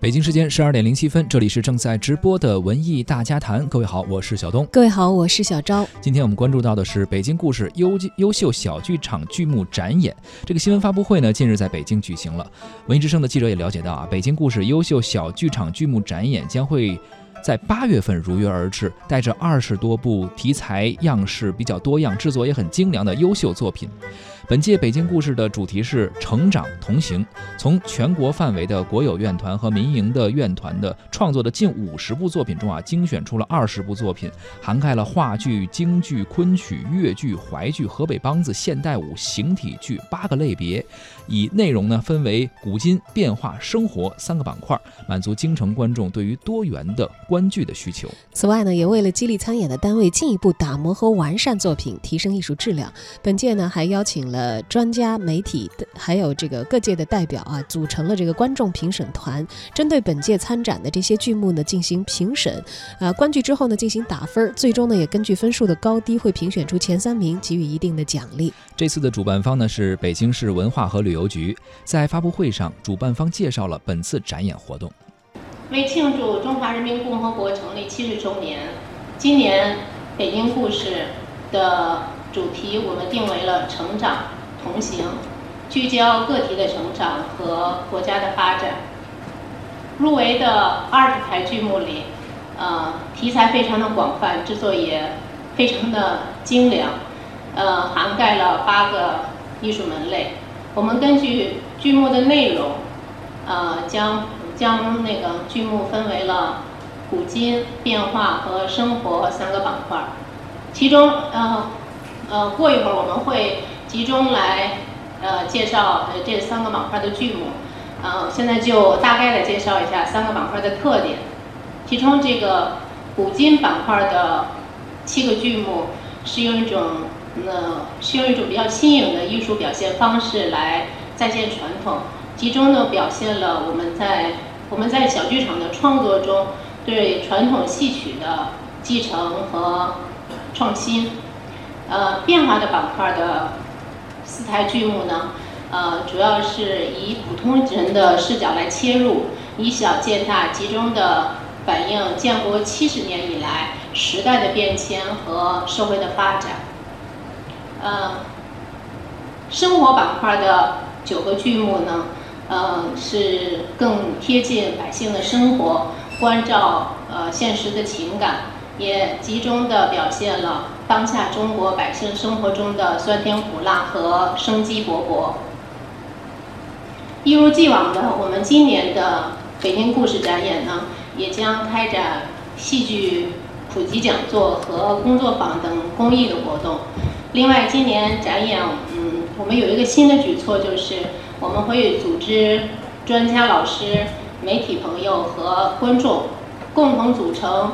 北京时间十二点零七分，这里是正在直播的文艺大家谈。各位好，我是小东。各位好，我是小昭。今天我们关注到的是北京故事优优秀小剧场剧目展演。这个新闻发布会呢，近日在北京举行了。文艺之声的记者也了解到啊，北京故事优秀小剧场剧目展演将会。在八月份如约而至，带着二十多部题材样式比较多样、制作也很精良的优秀作品。本届北京故事的主题是“成长同行”，从全国范围的国有院团和民营的院团的创作的近五十部作品中啊，精选出了二十部作品，涵盖了话剧、京剧、昆曲、越剧、淮剧、河北梆子、现代舞、形体剧八个类别，以内容呢分为古今、变化、生活三个板块，满足京城观众对于多元的观剧的需求。此外呢，也为了激励参演的单位进一步打磨和完善作品，提升艺术质量，本届呢还邀请了。呃，专家、媒体的还有这个各界的代表啊，组成了这个观众评审团，针对本届参展的这些剧目呢进行评审。啊，观剧之后呢进行打分，最终呢也根据分数的高低会评选出前三名，给予一定的奖励。这次的主办方呢是北京市文化和旅游局，在发布会上，主办方介绍了本次展演活动。为庆祝中华人民共和国成立七十周年，今年北京故事的。主题我们定为了“成长同行”，聚焦个体的成长和国家的发展。入围的二十台剧目里，呃，题材非常的广泛，制作也非常的精良，呃，涵盖了八个艺术门类。我们根据剧目的内容，呃，将将那个剧目分为了古今、变化和生活三个板块，其中，呃。呃，过一会儿我们会集中来呃介绍呃这三个板块的剧目，呃，现在就大概的介绍一下三个板块的特点。其中这个古今板块的七个剧目是用一种呃是用一种比较新颖的艺术表现方式来再现传统，集中的表现了我们在我们在小剧场的创作中对传统戏曲的继承和创新。呃，变化的板块的四台剧目呢，呃，主要是以普通人的视角来切入，以小见大，集中的反映建国七十年以来时代的变迁和社会的发展。呃，生活板块的九个剧目呢，呃，是更贴近百姓的生活，关照呃现实的情感。也集中的表现了当下中国百姓生活中的酸甜苦辣和生机勃勃。一如既往的，我们今年的北京故事展演呢，也将开展戏剧普及讲座和工作坊等公益的活动。另外，今年展演，嗯，我们有一个新的举措，就是我们会组织专家、老师、媒体朋友和观众共同组成。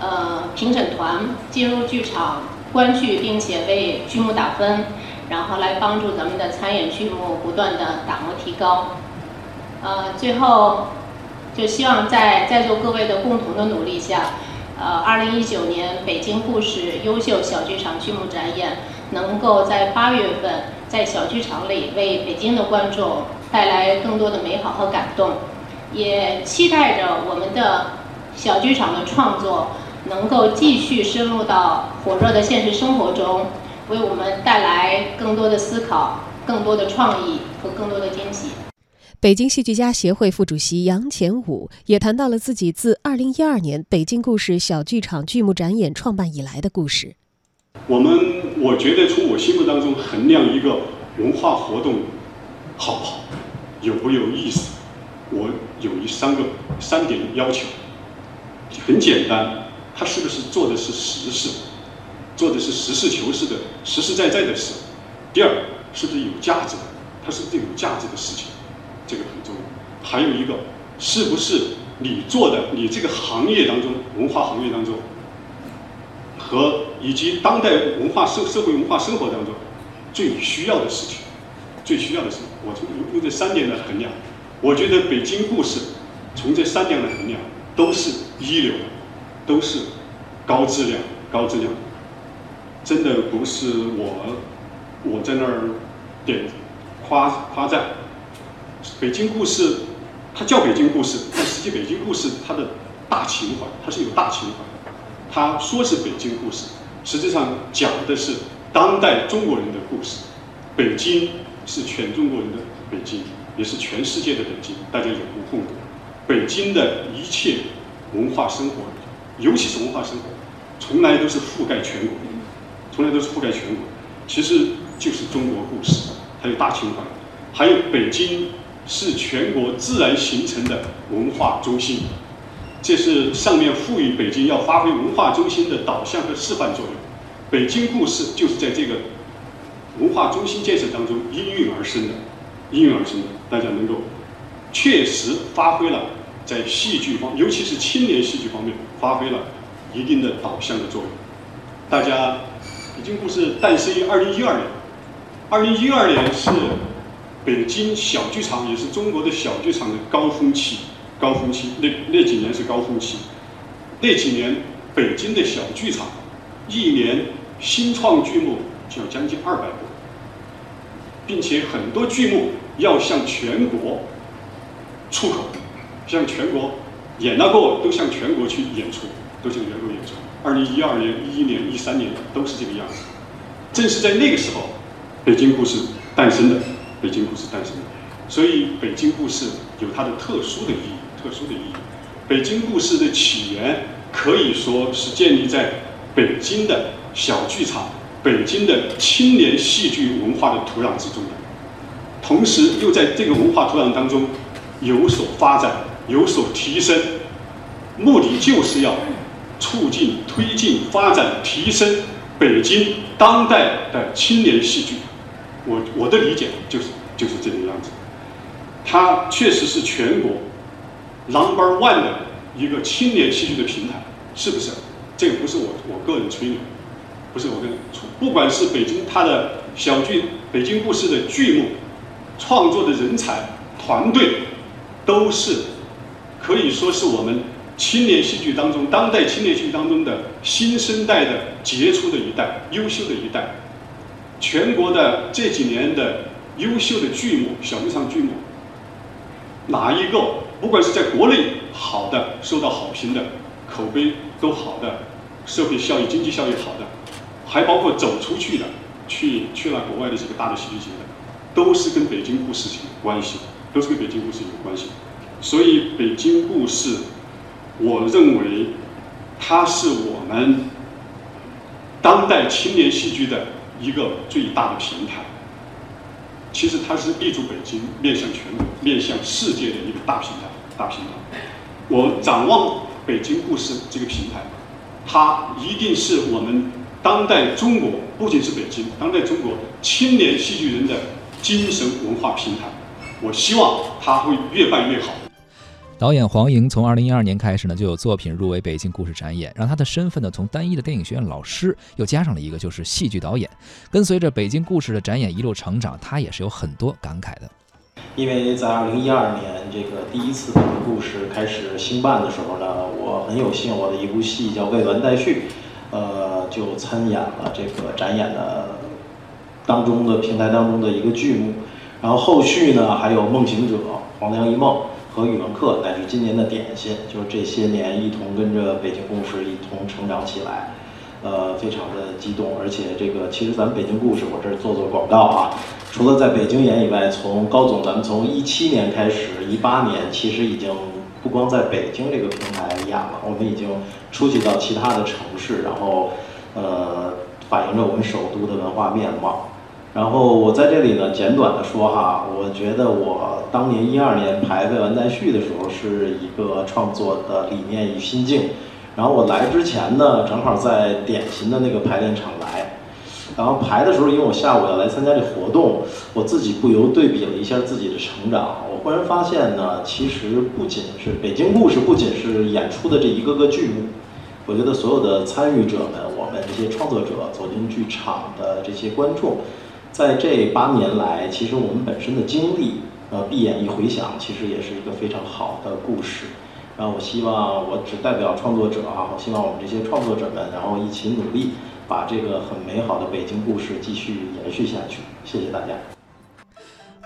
呃，评审团进入剧场观剧，并且为剧目打分，然后来帮助咱们的参演剧目不断的打磨提高。呃，最后就希望在在座各位的共同的努力下，呃，二零一九年北京故事优秀小剧场剧目展演能够在八月份在小剧场里为北京的观众带来更多的美好和感动，也期待着我们的小剧场的创作。能够继续深入到火热的现实生活中，为我们带来更多的思考、更多的创意和更多的惊喜。北京戏剧家协会副主席杨前武也谈到了自己自2012年北京故事小剧场剧目展演创办以来的故事。我们我觉得从我心目当中衡量一个文化活动好不好、有不有意思，我有一三个三点要求，很简单。他是不是做的是实事，做的是实事求是的、实实在在的事？第二，是不是有价值的？它是不是有价值的事情？这个很重要。还有一个，是不是你做的、你这个行业当中、文化行业当中，和以及当代文化社社会文化生活当中最需要的事情？最需要的是，我从用这三点来衡量，我觉得北京故事从这三点来衡量都是一流的。都是高质量、高质量，真的不是我我在那儿点夸夸赞。北京故事它叫北京故事，但实际北京故事它的大情怀，它是有大情怀。它说是北京故事，实际上讲的是当代中国人的故事。北京是全中国人的北京，也是全世界的北京，大家有目共睹。北京的一切文化生活，尤其是文化生活，从来都是覆盖全国，从来都是覆盖全国。其实就是中国故事，还有大情怀，还有北京是全国自然形成的文化中心。这是上面赋予北京要发挥文化中心的导向和示范作用。北京故事就是在这个文化中心建设当中应运而生的，应运而生的，大家能够确实发挥了在戏剧方，尤其是青年戏剧方面发挥了一定的导向的作用。大家。北京故事诞生于二零一二年，二零一二年是北京小剧场，也是中国的小剧场的高峰期。高峰期，那那几年是高峰期。那几年，北京的小剧场一年新创剧目就要将近二百部，并且很多剧目要向全国出口，向全国演了过都向全国去演出，都向全国演出。二零一二年、一一年、一三年都是这个样子。正是在那个时候，北京故事诞生的。北京故事诞生的，所以北京故事有它的特殊的意义。特殊的意义。北京故事的起源可以说是建立在北京的小剧场、北京的青年戏剧文化的土壤之中的。同时，又在这个文化土壤当中有所发展、有所提升，目的就是要。促进、推进、发展、提升北京当代的青年戏剧，我我的理解就是就是这个样子。它确实是全国 number one 的一个青年戏剧的平台，是不是？这个不是我我个人吹牛，不是我个人吹。不管是北京它的小剧、北京故事的剧目创作的人才团队，都是可以说是我们。青年戏剧当中，当代青年戏剧当中的新生代的杰出的一代、优秀的一代，全国的这几年的优秀的剧目、小剧场剧目，哪一个不管是在国内好的、受到好评的、口碑都好的、社会效益、经济效益好的，还包括走出去的，去去了国外的这个大的戏剧节的，都是跟北京故事有关系，都是跟北京故事有关系。所以北京故事。我认为，它是我们当代青年戏剧的一个最大的平台。其实它是立足北京、面向全国、面向世界的一个大平台、大平台。我展望北京故事这个平台，它一定是我们当代中国，不仅是北京，当代中国青年戏剧人的精神文化平台。我希望它会越办越好。导演黄莹从二零一二年开始呢，就有作品入围北京故事展演，让他的身份呢从单一的电影学院老师，又加上了一个就是戏剧导演。跟随着北京故事的展演一路成长，他也是有很多感慨的。因为在二零一二年这个第一次北京故事开始兴办的时候呢，我很有幸，我的一部戏叫《未完待续》，呃，就参演了这个展演的当中的平台当中的一个剧目。然后后续呢，还有《梦行者》《黄粱一梦》。和语文课乃至今年的点心，就是这些年一同跟着北京故事一同成长起来，呃，非常的激动。而且这个其实咱们北京故事，我这儿做做广告啊，除了在北京演以外，从高总咱们从一七年开始，一八年其实已经不光在北京这个平台演了，我们已经出去到其他的城市，然后呃，反映着我们首都的文化面貌。然后我在这里呢，简短的说哈，我觉得我当年一二年排《未完待续》的时候，是一个创作的理念与心境。然后我来之前呢，正好在典型的那个排练场来，然后排的时候，因为我下午要来参加这活动，我自己不由对比了一下自己的成长。我忽然发现呢，其实不仅是北京故事，不仅是演出的这一个个剧目，我觉得所有的参与者们，我们这些创作者走进剧场的这些观众。在这八年来，其实我们本身的经历，呃，闭眼一回想，其实也是一个非常好的故事。然后我希望，我只代表创作者啊，我希望我们这些创作者们，然后一起努力，把这个很美好的北京故事继续延续下去。谢谢大家。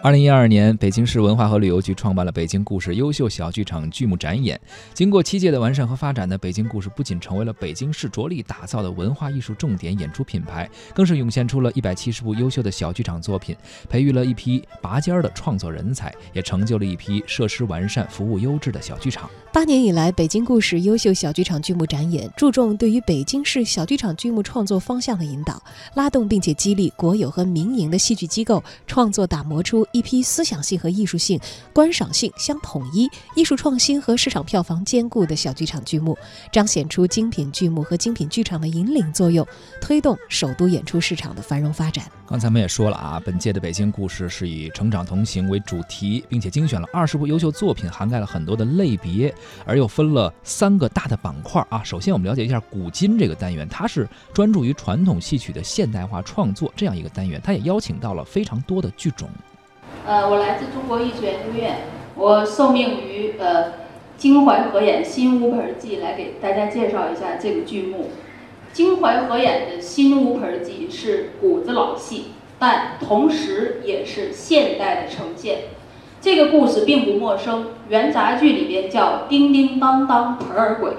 二零一二年，北京市文化和旅游局创办了北京故事优秀小剧场剧目展演。经过七届的完善和发展呢，北京故事不仅成为了北京市着力打造的文化艺术重点演出品牌，更是涌现出了一百七十部优秀的小剧场作品，培育了一批拔尖儿的创作人才，也成就了一批设施完善、服务优质的小剧场。八年以来，北京故事优秀小剧场剧目展演注重对于北京市小剧场剧目创作方向的引导，拉动并且激励国有和民营的戏剧机构创作，打磨出一批思想性和艺术性、观赏性相统一、艺术创新和市场票房兼顾的小剧场剧目，彰显出精品剧目和精品剧场的引领作用，推动首都演出市场的繁荣发展。刚才我们也说了啊，本届的北京故事是以成长同行为主题，并且精选了二十部优秀作品，涵盖了很多的类别，而又分了三个大的板块啊。首先，我们了解一下古今这个单元，它是专注于传统戏曲的现代化创作这样一个单元，它也邀请到了非常多的剧种。呃，我来自中国艺术研究院，我受命于呃京淮合演新乌盆记来给大家介绍一下这个剧目。京淮合演的新乌盆记是骨子老戏，但同时也是现代的呈现。这个故事并不陌生，元杂剧里边叫叮叮当当盆儿鬼，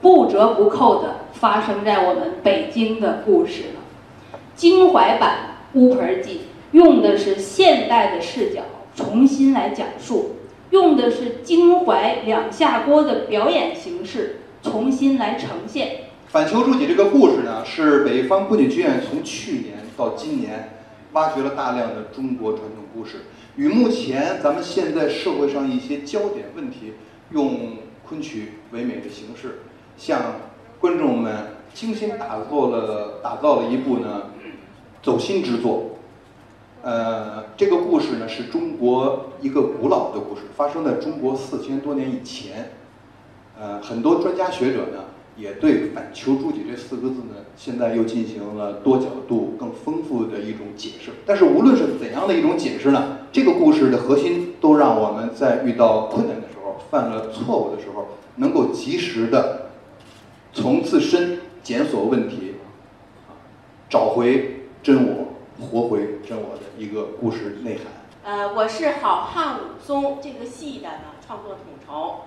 不折不扣的发生在我们北京的故事了。京淮版乌盆记用的是现代的视角重新来讲述，用的是京淮两下锅的表演形式重新来呈现。反求诸己这个故事呢，是北方昆曲剧院从去年到今年挖掘了大量的中国传统故事，与目前咱们现在社会上一些焦点问题，用昆曲唯美的形式，向观众们精心打造了打造了一部呢走心之作。呃，这个故事呢是中国一个古老的故事，发生在中国四千多年以前。呃，很多专家学者呢。也对“反求诸己”这四个字呢，现在又进行了多角度、更丰富的一种解释。但是无论是怎样的一种解释呢，这个故事的核心都让我们在遇到困难的时候、犯了错误的时候，能够及时的从自身检索问题，找回真我，活回真我的一个故事内涵。呃，我是好汉武松这个戏的呢创作统筹。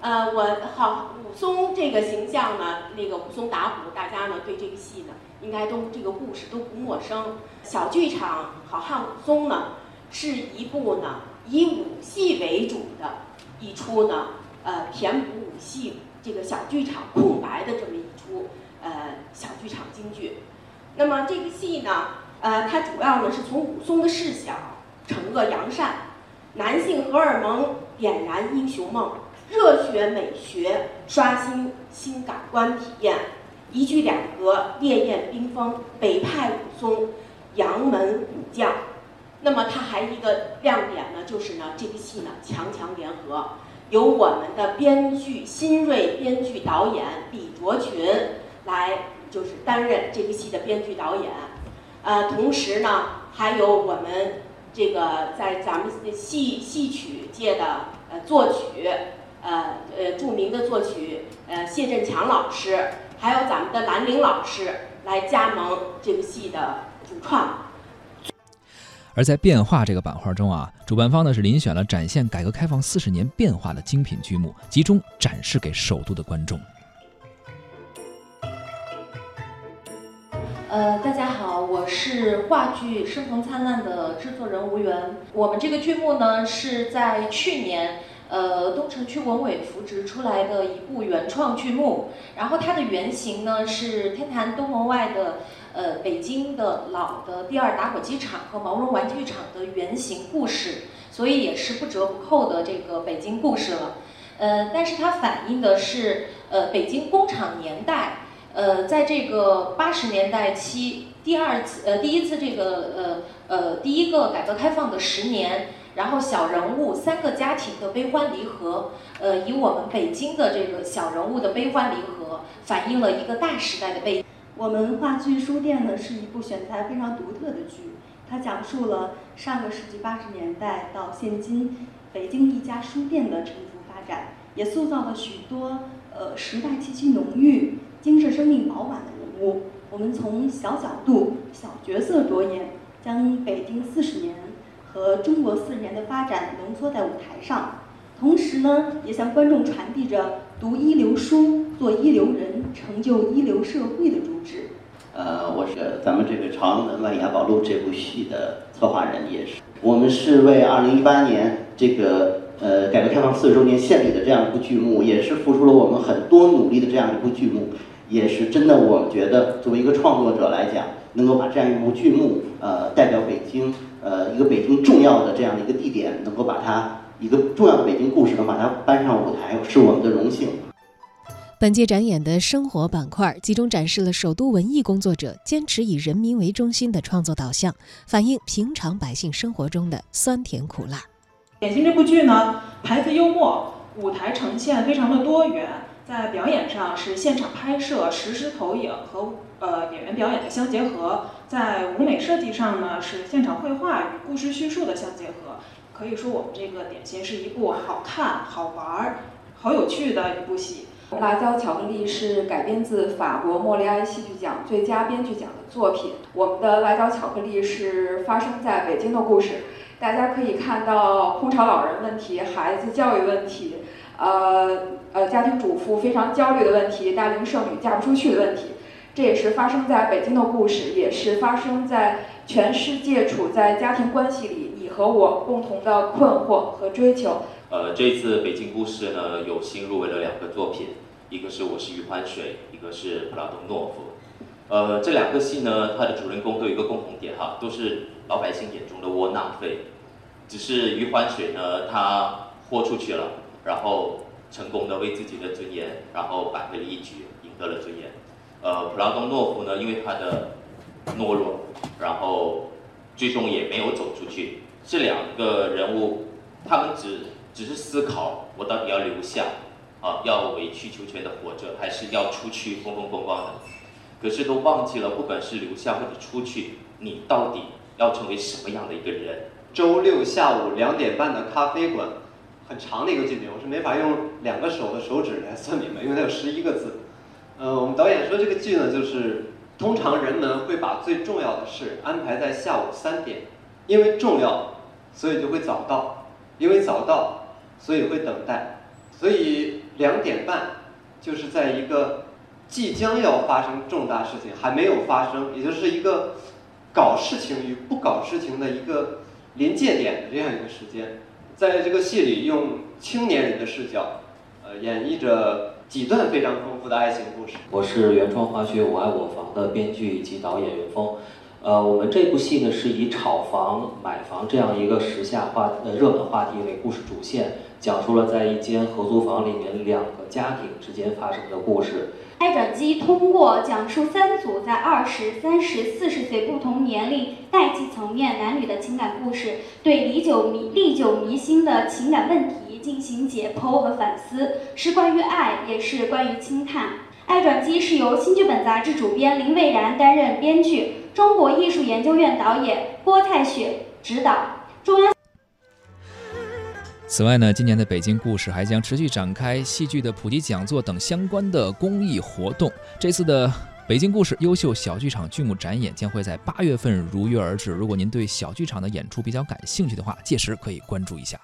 呃，我好武松这个形象呢，那个武松打虎，大家呢对这个戏呢，应该都这个故事都不陌生。小剧场《好汉武松》呢，是一部呢以武戏为主的一出呢，呃，填补武戏这个小剧场空白的这么一出呃小剧场京剧。那么这个戏呢，呃，它主要呢是从武松的视角惩恶扬善，男性荷尔蒙点燃英雄梦。热血美学刷新新感官体验，一句两格烈焰冰封，北派武松，杨门武将。那么它还一个亮点呢，就是呢这个戏呢强强联合，由我们的编剧新锐编剧导演李卓群来就是担任这个戏的编剧导演，呃，同时呢还有我们这个在咱们戏戏曲界的呃作曲。呃呃，著名的作曲呃谢振强老师，还有咱们的兰陵老师来加盟这个戏的主创。而在变化这个板块中啊，主办方呢是遴选了展现改革开放四十年变化的精品剧目，集中展示给首都的观众。呃，大家是话剧《生逢灿烂》的制作人吴源。我们这个剧目呢是在去年。呃，东城区文委扶植出来的一部原创剧目，然后它的原型呢是天坛东门外的呃北京的老的第二打火机厂和毛绒玩具厂的原型故事，所以也是不折不扣的这个北京故事了。呃，但是它反映的是呃北京工厂年代，呃，在这个八十年代期第二次呃第一次这个呃呃第一个改革开放的十年。然后小人物三个家庭的悲欢离合，呃，以我们北京的这个小人物的悲欢离合，反映了一个大时代的背景。我们话剧书店呢是一部选材非常独特的剧，它讲述了上个世纪八十年代到现今北京一家书店的沉浮发展，也塑造了许多呃时代气息浓郁、精神生命饱满的人物。我们从小角度、小角色着眼，将北京四十年。和中国四十年的发展浓缩在舞台上，同时呢，也向观众传递着读一流书、做一流人、成就一流社会的主旨。呃，我是咱们这个《长安门外雅宝路》这部戏的策划人，也是我们是为二零一八年这个呃改革开放四十周年献礼的这样一部剧目，也是付出了我们很多努力的这样一部剧目，也是真的，我们觉得作为一个创作者来讲，能够把这样一部剧目呃代表北京呃一个北京重要的这样的一个地点，能够把它一个重要的北京故事能把它搬上舞台，是我们的荣幸。本届展演的生活板块集中展示了首都文艺工作者坚持以人民为中心的创作导向，反映平常百姓生活中的酸甜苦辣。典型这部剧呢，台词幽默，舞台呈现非常的多元，在表演上是现场拍摄、实时投影和呃演员表演的相结合，在舞美设计上呢是现场绘画与故事叙述的相结合。可以说我们这个点心是一部好看、好玩儿、好有趣的一部戏。辣椒巧克力是改编自法国莫里埃戏剧奖最佳编剧奖的作品。我们的辣椒巧克力是发生在北京的故事，大家可以看到空巢老人问题、孩子教育问题，呃呃家庭主妇非常焦虑的问题、大龄剩女嫁不出去的问题。这也是发生在北京的故事，也是发生在全世界处在家庭关系里你和我共同的困惑和追求。呃，这次北京故事呢，有幸入围了两个作品，一个是我是余欢水，一个是普拉多诺夫。呃，这两个戏呢，它的主人公都有一个共同点哈，都是老百姓眼中的窝囊废。只是余欢水呢，他豁出去了，然后成功的为自己的尊严，然后扳回了一局，赢得了尊严。呃，普拉多诺夫呢，因为他的懦弱，然后最终也没有走出去。这两个人物，他们只。只是思考我到底要留下，啊，要委曲求全的活着，还是要出去风风光光的？可是都忘记了，不管是留下或者出去，你到底要成为什么样的一个人？周六下午两点半的咖啡馆，很长的一个剧名，我是没法用两个手的手指来算明白，因为它有十一个字。呃，我们导演说这个剧呢，就是通常人们会把最重要的事安排在下午三点，因为重要，所以就会早到，因为早到。所以会等待，所以两点半就是在一个即将要发生重大事情还没有发生，也就是一个搞事情与不搞事情的一个临界点的这样一个时间，在这个戏里用青年人的视角，呃，演绎着几段非常丰富的爱情故事。我是原创滑雪《我爱我房》的编剧以及导演袁峰。呃，我们这部戏呢是以炒房、买房这样一个时下话呃热门话题为故事主线，讲述了在一间合租房里面两个家庭之间发生的故事。爱转机通过讲述三组在二十三十四十岁不同年龄代际层面男女的情感故事，对历久弥历久弥新的情感问题进行解剖和反思，是关于爱，也是关于轻叹。爱转机是由新剧本杂志主编林蔚然担任编剧。中国艺术研究院导演郭泰雪执导。中央。此外呢，今年的北京故事还将持续展开戏剧的普及讲座等相关的公益活动。这次的北京故事优秀小剧场剧目展演将会在八月份如约而至。如果您对小剧场的演出比较感兴趣的话，届时可以关注一下。